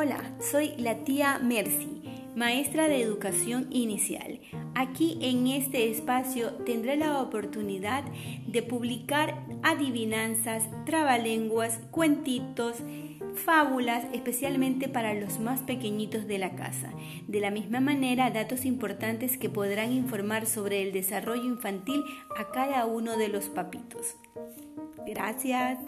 Hola, soy la tía Mercy, maestra de educación inicial. Aquí en este espacio tendré la oportunidad de publicar adivinanzas, trabalenguas, cuentitos, fábulas, especialmente para los más pequeñitos de la casa. De la misma manera, datos importantes que podrán informar sobre el desarrollo infantil a cada uno de los papitos. Gracias.